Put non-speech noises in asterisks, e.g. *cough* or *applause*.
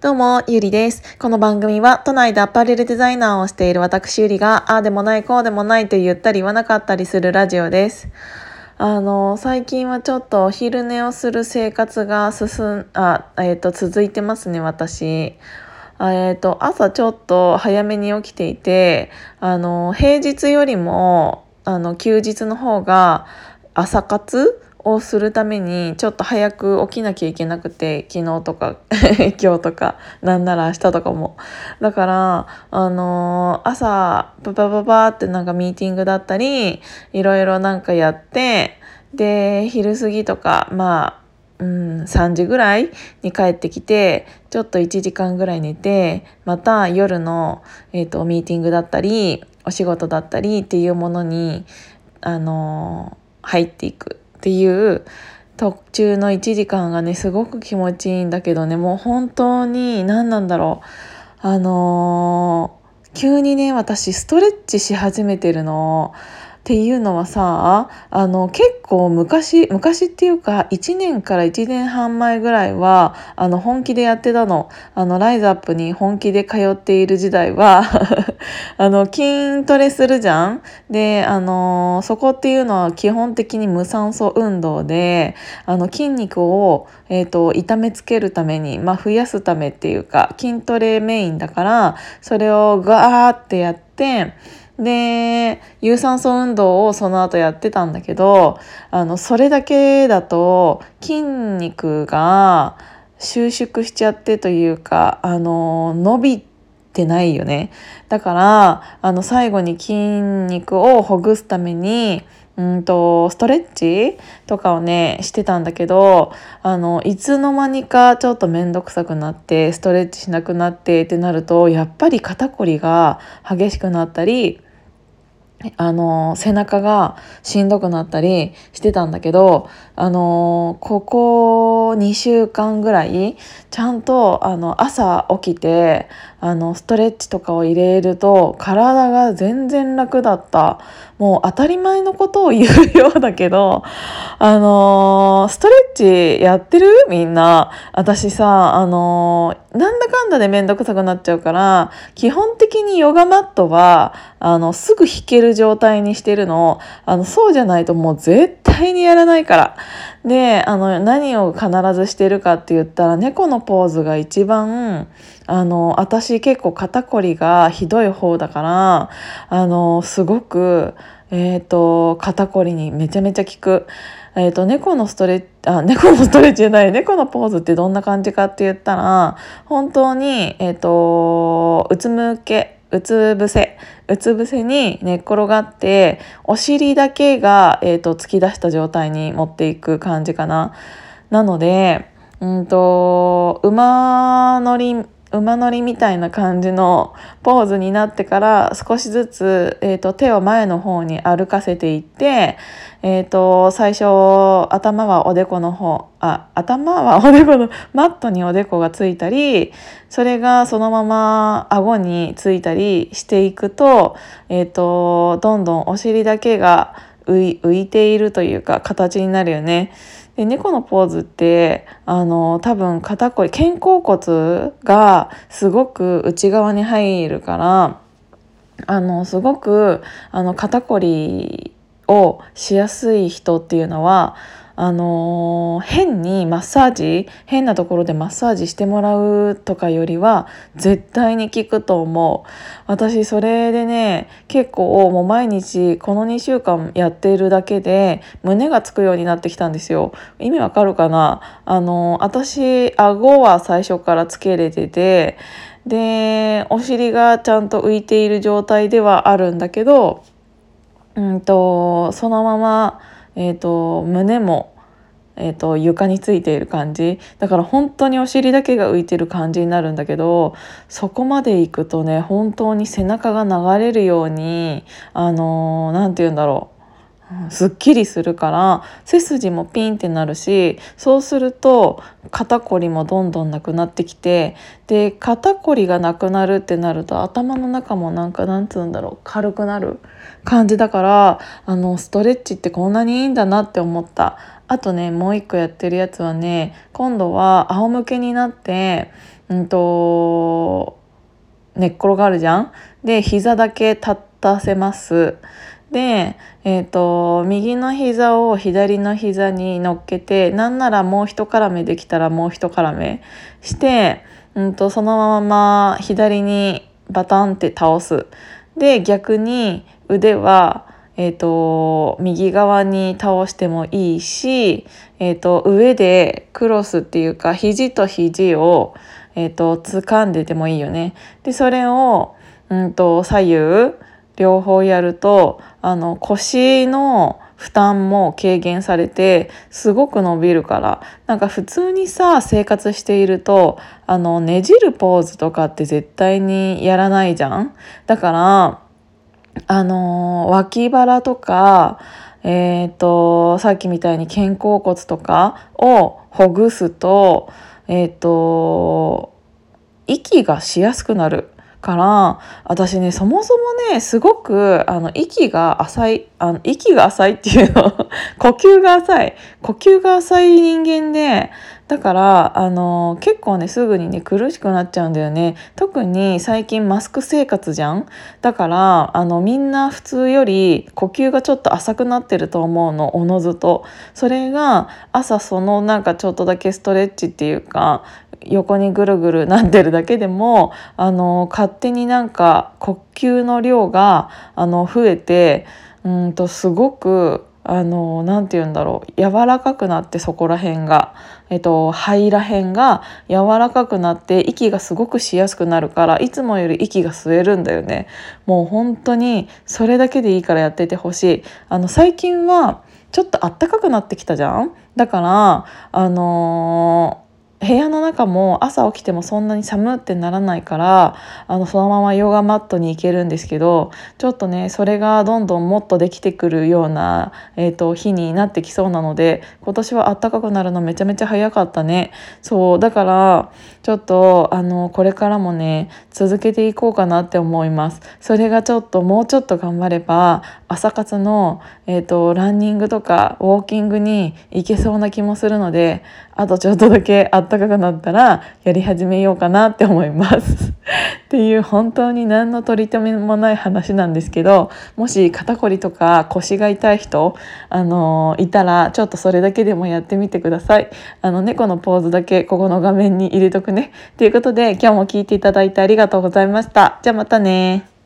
どうも、ゆりです。この番組は都内でアパレルデザイナーをしている私ゆりが、ああでもない、こうでもないと言ったり言わなかったりするラジオです。あの、最近はちょっとお昼寝をする生活が進ん、あ、えっ、ー、と、続いてますね、私。えっ、ー、と、朝ちょっと早めに起きていて、あの、平日よりも、あの、休日の方が朝活をするためにちょっと早く起きなきゃいけなくて昨日とか *laughs* 今日とかなんなら明日とかも。だからあのー、朝ババババってなんかミーティングだったりいろいろなんかやってで昼過ぎとかまあうん、3時ぐらいに帰ってきてちょっと1時間ぐらい寝てまた夜の、えーと、ミーティングだったりお仕事だったりっていうものに、あのー、入っていく。っていう特注の1時間がねすごく気持ちいいんだけどね。もう本当に何なんだろう。あのー、急にね私ストレッチし始めてるの。っていうのはさあの結構昔昔っていうか1年から1年半前ぐらいはあの本気でやってたの。あのライズアップに本気で通っている時代は *laughs* あの筋トレするじゃん。であのそこっていうのは基本的に無酸素運動であの筋肉を、えーと、痛めつけるために、まあ、増やすためっていうか筋トレメインだからそれをガーってやってで有酸素運動をその後やってたんだけどあのそれだけだと筋肉が収縮しちゃってというかあの伸びてないよね。だからあの最後に筋肉をほぐすためにうんとストレッチとかをねしてたんだけどあのいつの間にかちょっと面倒くさくなってストレッチしなくなってってなるとやっぱり肩こりが激しくなったりあの背中がしんどくなったりしてたんだけどあのここ2週間ぐらいちゃんとあの朝起きてあのストレッチとかを入れると体が全然楽だった。もう当たり前のことを言うようだけどあのストレッチやってる？みんな。私さあのなんだかんだでめんどくさくなっちゃうから基本的にヨガマットはあのすぐ弾ける状態にしてるの。あのそうじゃないともう絶対にやらないから。であの何を必ずしてるかって言ったら猫のポーズが一番あの私結構肩こりがひどい方だからあのすごく、えーと、肩こりにめちゃめちゃ効く。えーと、猫のストレッチあ猫のストレッチじゃない猫のポーズってどんな感じかって言ったら本当に、えーと、とうつむけうつ伏せうつ伏せに寝っ転がってお尻だけが、えーと、突き出した状態に持っていく感じかな。なので、うんと馬乗り馬乗りみたいな感じのポーズになってから少しずつ、えーと、手を前の方に歩かせていって、えーと、最初頭はおでこの方あ頭はおでこのマットにおでこがついたりそれがそのまま顎についたりしていくと,、えーとどんどんお尻だけが浮いているというか形になるよね。で猫のポーズってあの多分肩こり肩甲骨がすごく内側に入るからあのすごくあの肩こりをしやすい人っていうのはあのー、変にマッサージ変なところでマッサージしてもらうとかよりは絶対に効くと思う。私それでね結構もう毎日この2週間やっているだけで胸がつくようになってきたんですよ。意味わかるかな？あのー、私顎は最初からつけれててでお尻がちゃんと浮いている状態ではあるんだけどうんとそのままえーと、胸も、えーと、床についている感じ。だから本当にお尻だけが浮いてる感じになるんだけどそこまでいくとね本当に背中が流れるようにあの何、て言うんだろう。すっきりするから背筋もピンってなるしそうすると肩こりもどんどんなくなってきてで肩こりがなくなるってなると頭の中もなんかなんつうんだろう軽くなる感じだからあのストレッチってこんなにいいんだなって思った。あとねもう一個やってるやつはね今度は仰向けになってうんと寝っ転がるじゃん？で膝だけ立たせます。で、えーと、右の膝を左の膝に乗っけてなんならもう一絡めできたらもう一絡めして、うんと、そのまま左にバタンって倒す。で逆に腕は、えーと、右側に倒してもいいし、えー、と上でクロスっていうか肘と肘を、えー、と掴んでてもいいよね。でそれを、うんと左右両方やるとあの腰の負担も軽減されてすごく伸びるから。なんか普通にさ生活しているとあのねじるポーズとかって絶対にやらないじゃん？だからあの脇腹とかえーと、さっきみたいに肩甲骨とかをほぐすと,、えーと息がしやすくなる。から私ねそもそもねすごくあの息が浅いあの息が浅いっていうの。*laughs* 呼吸が浅い。呼吸が浅い人間でだからあの結構ねすぐにね苦しくなっちゃうんだよね。特に最近マスク生活じゃん。だからあのみんな普通より呼吸がちょっと浅くなってると思うの。おのずと。それが朝そのなんかちょっとだけストレッチっていうか横にぐるぐるなってるだけでもあの勝手になんか呼吸の量があの増えてうんとすごくあのなて言うんだろう柔らかくなってそこら辺が、えっと、肺ら辺が柔らかくなって息がすごくしやすくなるからいつもより息が吸えるんだよね。もう本当にそれだけでいいからやっててほしい。あの最近はちょっとあったかくなってきたじゃん？だからあのー部屋の中も朝起きてもそんなに寒ってならないからあのそのままヨガマットに行けるんですけどちょっとねそれがどんどんもっとできてくるような、えーと、日になってきそうなので今年は暖かくなるのめちゃめちゃ早かったね。そうだからちょっとあのこれからもね続けていこうかなって思います。それがちょっともうちょっと頑張れば朝活の、えーとランニングとかウォーキングに行けそうな気もするのであとちょっとだけ暖かくなったらやり始めようかなって思います。*laughs* っていう本当に何の取り留めもない話なんですけどもし肩こりとか腰が痛い人あのいたらちょっとそれだけでもやってみてください。あの猫のポーズだけここの画面に入れとくね。ということで今日も聞いていただいてありがとうございました。じゃあまたね